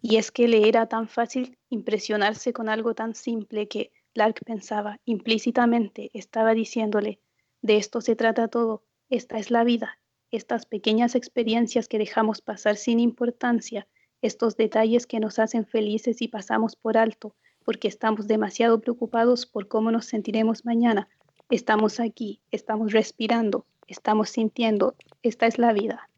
Y es que le era tan fácil impresionarse con algo tan simple que Lark pensaba implícitamente, estaba diciéndole, de esto se trata todo, esta es la vida, estas pequeñas experiencias que dejamos pasar sin importancia, estos detalles que nos hacen felices y pasamos por alto, porque estamos demasiado preocupados por cómo nos sentiremos mañana. Estamos aquí, estamos respirando, estamos sintiendo, esta es la vida.